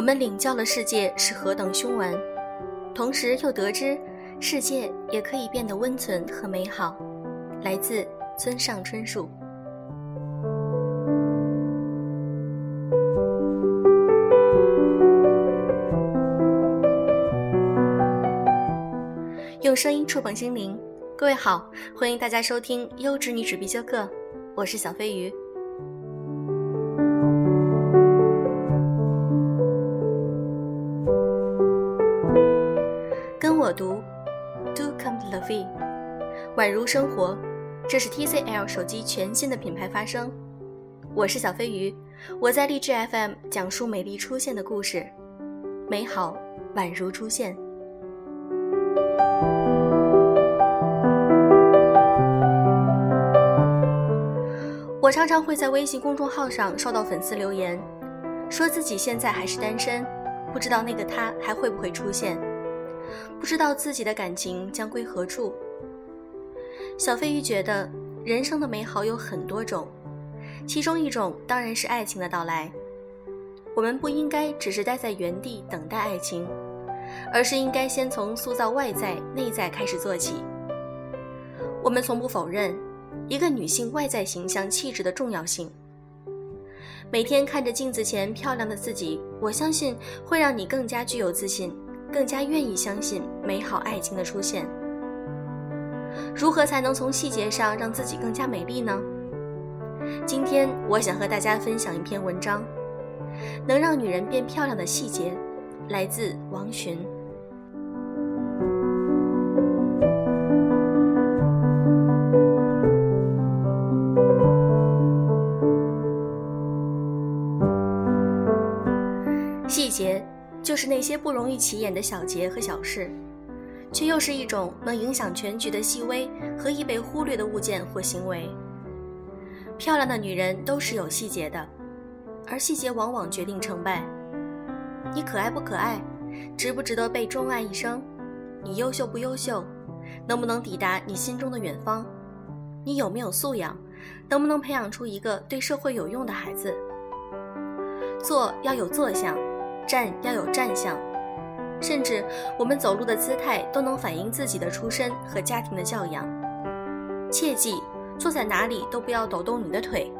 我们领教了世界是何等凶顽，同时又得知世界也可以变得温存和美好。来自村上春树。用声音触碰心灵，各位好，欢迎大家收听优质女纸必修课，我是小飞鱼。宛如生活，这是 TCL 手机全新的品牌发声。我是小飞鱼，我在励志 FM 讲述美丽出现的故事，美好宛如出现。我常常会在微信公众号上收到粉丝留言，说自己现在还是单身，不知道那个他还会不会出现。不知道自己的感情将归何处。小飞鱼觉得，人生的美好有很多种，其中一种当然是爱情的到来。我们不应该只是待在原地等待爱情，而是应该先从塑造外在内在开始做起。我们从不否认一个女性外在形象气质的重要性。每天看着镜子前漂亮的自己，我相信会让你更加具有自信。更加愿意相信美好爱情的出现。如何才能从细节上让自己更加美丽呢？今天我想和大家分享一篇文章，能让女人变漂亮的细节，来自王洵。细节。就是那些不容易起眼的小节和小事，却又是一种能影响全局的细微和易被忽略的物件或行为。漂亮的女人都是有细节的，而细节往往决定成败。你可爱不可爱，值不值得被钟爱一生？你优秀不优秀，能不能抵达你心中的远方？你有没有素养，能不能培养出一个对社会有用的孩子？做要有坐相。站要有站相，甚至我们走路的姿态都能反映自己的出身和家庭的教养。切记，坐在哪里都不要抖动你的腿，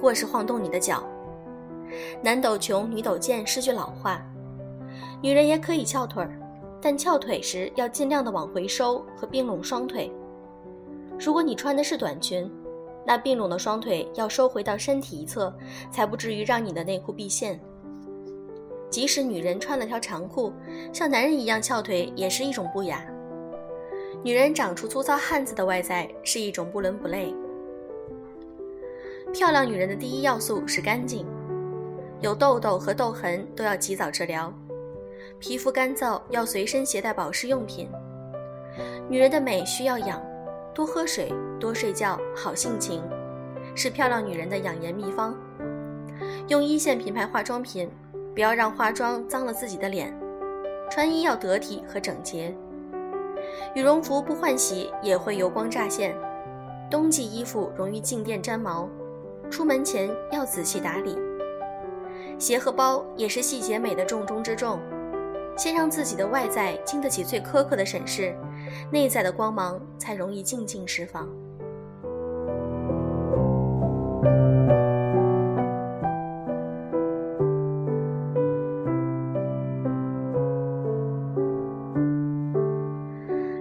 或是晃动你的脚。男抖穷，女抖贱是句老话。女人也可以翘腿儿，但翘腿时要尽量的往回收和并拢双腿。如果你穿的是短裙，那并拢的双腿要收回到身体一侧，才不至于让你的内裤毕现。即使女人穿了条长裤，像男人一样翘腿也是一种不雅。女人长出粗糙汉子的外在是一种不伦不类。漂亮女人的第一要素是干净，有痘痘和痘痕都要及早治疗，皮肤干燥要随身携带保湿用品。女人的美需要养，多喝水，多睡觉，好性情，是漂亮女人的养颜秘方。用一线品牌化妆品。不要让化妆脏了自己的脸，穿衣要得体和整洁。羽绒服不换洗也会油光乍现，冬季衣服容易静电粘毛，出门前要仔细打理。鞋和包也是细节美的重中之重，先让自己的外在经得起最苛刻的审视，内在的光芒才容易静静释放。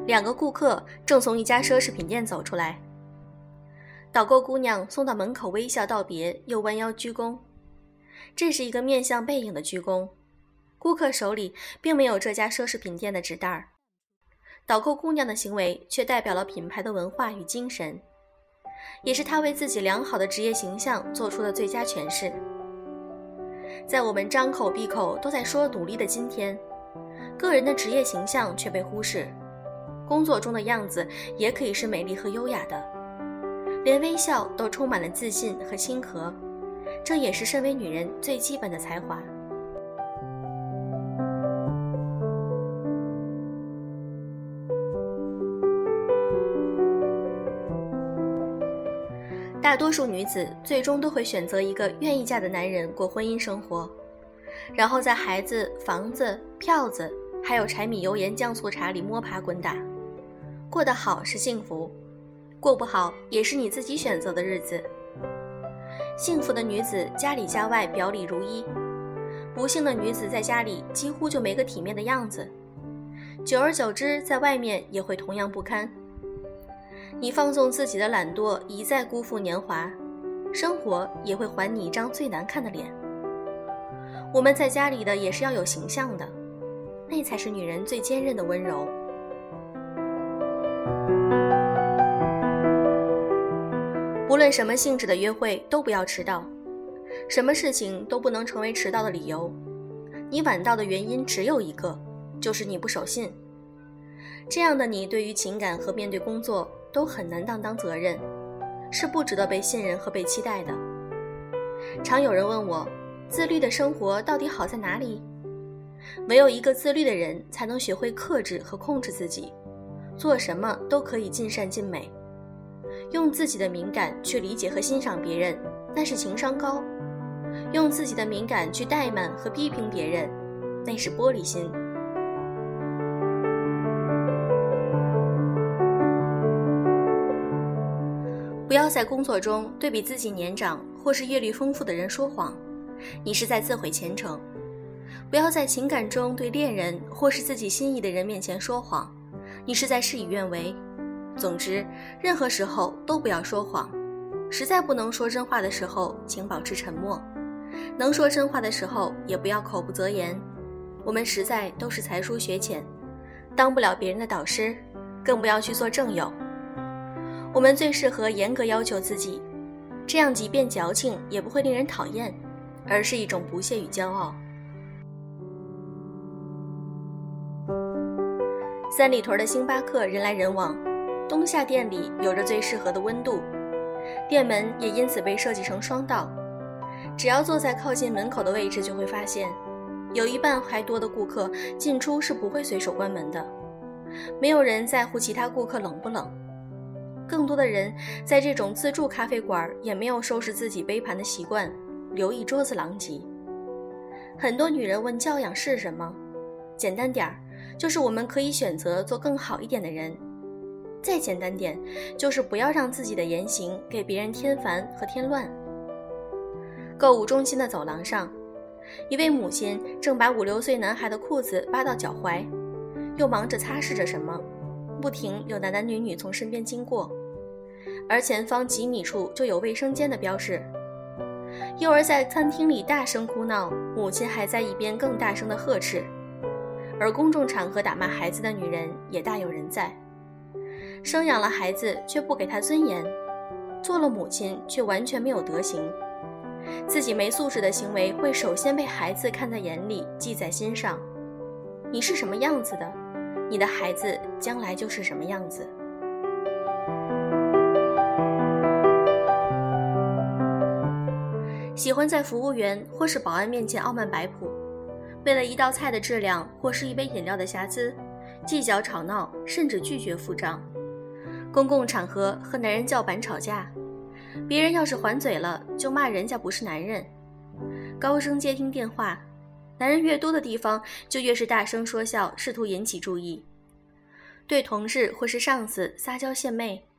两个顾客正从一家奢侈品店走出来，导购姑娘送到门口，微笑道别，又弯腰鞠躬。这是一个面向背影的鞠躬，顾客手里并没有这家奢侈品店的纸袋儿。导购姑娘的行为却代表了品牌的文化与精神，也是她为自己良好的职业形象做出的最佳诠释。在我们张口闭口都在说努力的今天，个人的职业形象却被忽视。工作中的样子也可以是美丽和优雅的，连微笑都充满了自信和亲和，这也是身为女人最基本的才华。大多数女子最终都会选择一个愿意嫁的男人过婚姻生活，然后在孩子、房子、票子，还有柴米油盐酱醋茶里摸爬滚打。过得好是幸福，过不好也是你自己选择的日子。幸福的女子家里家外表里如一，不幸的女子在家里几乎就没个体面的样子，久而久之，在外面也会同样不堪。你放纵自己的懒惰，一再辜负年华，生活也会还你一张最难看的脸。我们在家里的也是要有形象的，那才是女人最坚韧的温柔。无论什么性质的约会都不要迟到，什么事情都不能成为迟到的理由。你晚到的原因只有一个，就是你不守信。这样的你，对于情感和面对工作都很难担当责任，是不值得被信任和被期待的。常有人问我，自律的生活到底好在哪里？唯有一个自律的人，才能学会克制和控制自己，做什么都可以尽善尽美。用自己的敏感去理解和欣赏别人，那是情商高；用自己的敏感去怠慢和批评别人，那是玻璃心。不要在工作中对比自己年长或是阅历丰富的人说谎，你是在自毁前程；不要在情感中对恋人或是自己心仪的人面前说谎，你是在事与愿违。总之，任何时候都不要说谎。实在不能说真话的时候，请保持沉默；能说真话的时候，也不要口不择言。我们实在都是才疏学浅，当不了别人的导师，更不要去做正友。我们最适合严格要求自己，这样即便矫情也不会令人讨厌，而是一种不屑与骄傲。三里屯的星巴克人来人往。冬夏店里有着最适合的温度，店门也因此被设计成双道。只要坐在靠近门口的位置，就会发现，有一半还多的顾客进出是不会随手关门的。没有人在乎其他顾客冷不冷，更多的人在这种自助咖啡馆也没有收拾自己杯盘的习惯，留一桌子狼藉。很多女人问教养是什么？简单点儿，就是我们可以选择做更好一点的人。再简单点，就是不要让自己的言行给别人添烦和添乱。购物中心的走廊上，一位母亲正把五六岁男孩的裤子扒到脚踝，又忙着擦拭着什么，不停有男男女女从身边经过，而前方几米处就有卫生间的标识。幼儿在餐厅里大声哭闹，母亲还在一边更大声的呵斥，而公众场合打骂孩子的女人也大有人在。生养了孩子却不给他尊严，做了母亲却完全没有德行，自己没素质的行为会首先被孩子看在眼里，记在心上。你是什么样子的，你的孩子将来就是什么样子。喜欢在服务员或是保安面前傲慢摆谱，为了一道菜的质量或是一杯饮料的瑕疵，计较吵闹，甚至拒绝付账。公共场合和男人叫板吵架，别人要是还嘴了，就骂人家不是男人。高声接听电话，男人越多的地方就越是大声说笑，试图引起注意。对同事或是上司撒娇献媚，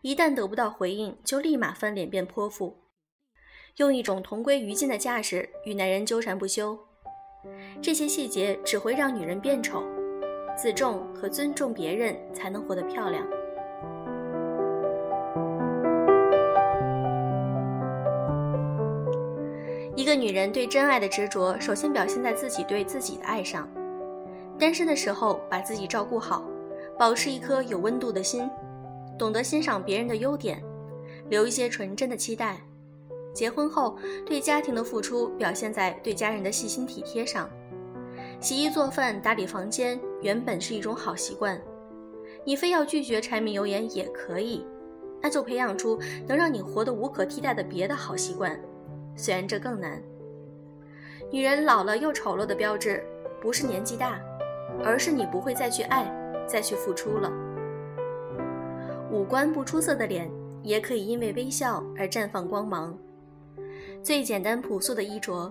一旦得不到回应，就立马翻脸变泼妇，用一种同归于尽的架势与男人纠缠不休。这些细节只会让女人变丑，自重和尊重别人才能活得漂亮。一个女人对真爱的执着，首先表现在自己对自己的爱上。单身的时候，把自己照顾好，保持一颗有温度的心，懂得欣赏别人的优点，留一些纯真的期待。结婚后，对家庭的付出表现在对家人的细心体贴上。洗衣做饭、打理房间原本是一种好习惯，你非要拒绝柴米油盐也可以，那就培养出能让你活得无可替代的别的好习惯。虽然这更难，女人老了又丑陋的标志，不是年纪大，而是你不会再去爱，再去付出了。五官不出色的脸，也可以因为微笑而绽放光芒。最简单朴素的衣着，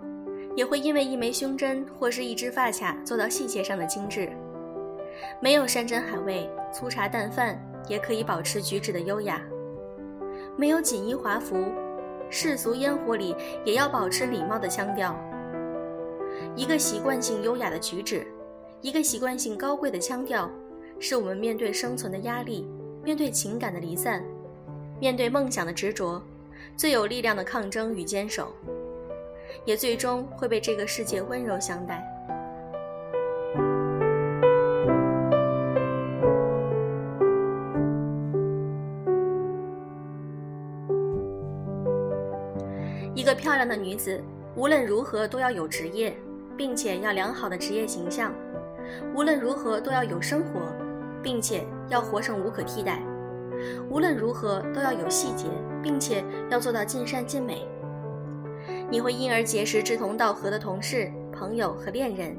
也会因为一枚胸针或是一支发卡做到细节上的精致。没有山珍海味、粗茶淡饭，也可以保持举止的优雅；没有锦衣华服，世俗烟火里也要保持礼貌的腔调。一个习惯性优雅的举止，一个习惯性高贵的腔调，是我们面对生存的压力、面对情感的离散、面对梦想的执着，最有力量的抗争与坚守，也最终会被这个世界温柔相待。漂亮的女子，无论如何都要有职业，并且要良好的职业形象；无论如何都要有生活，并且要活成无可替代；无论如何都要有细节，并且要做到尽善尽美。你会因而结识志同道合的同事、朋友和恋人，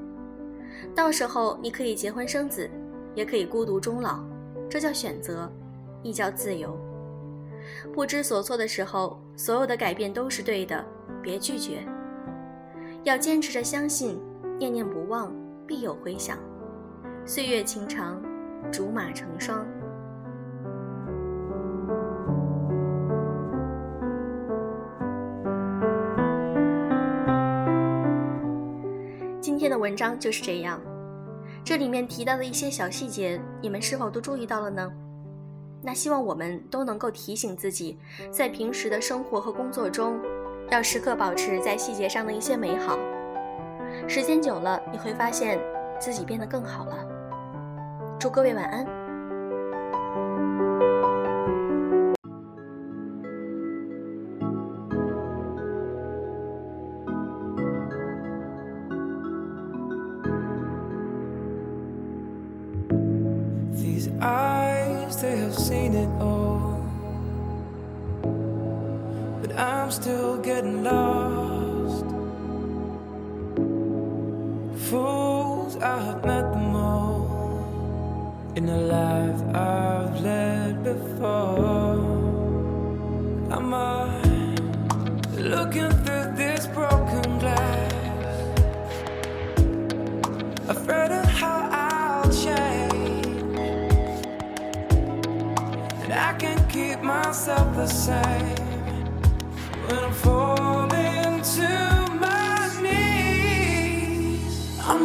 到时候你可以结婚生子，也可以孤独终老，这叫选择，亦叫自由。不知所措的时候，所有的改变都是对的，别拒绝。要坚持着相信，念念不忘，必有回响。岁月情长，竹马成双。今天的文章就是这样，这里面提到的一些小细节，你们是否都注意到了呢？那希望我们都能够提醒自己，在平时的生活和工作中，要时刻保持在细节上的一些美好。时间久了，你会发现自己变得更好了。祝各位晚安。In the life I've led before. I'm looking through this broken glass, afraid of how I'll change. And I can't keep myself the same when I'm falling to my knees. I'm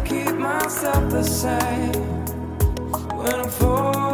I felt the same when I'm falling.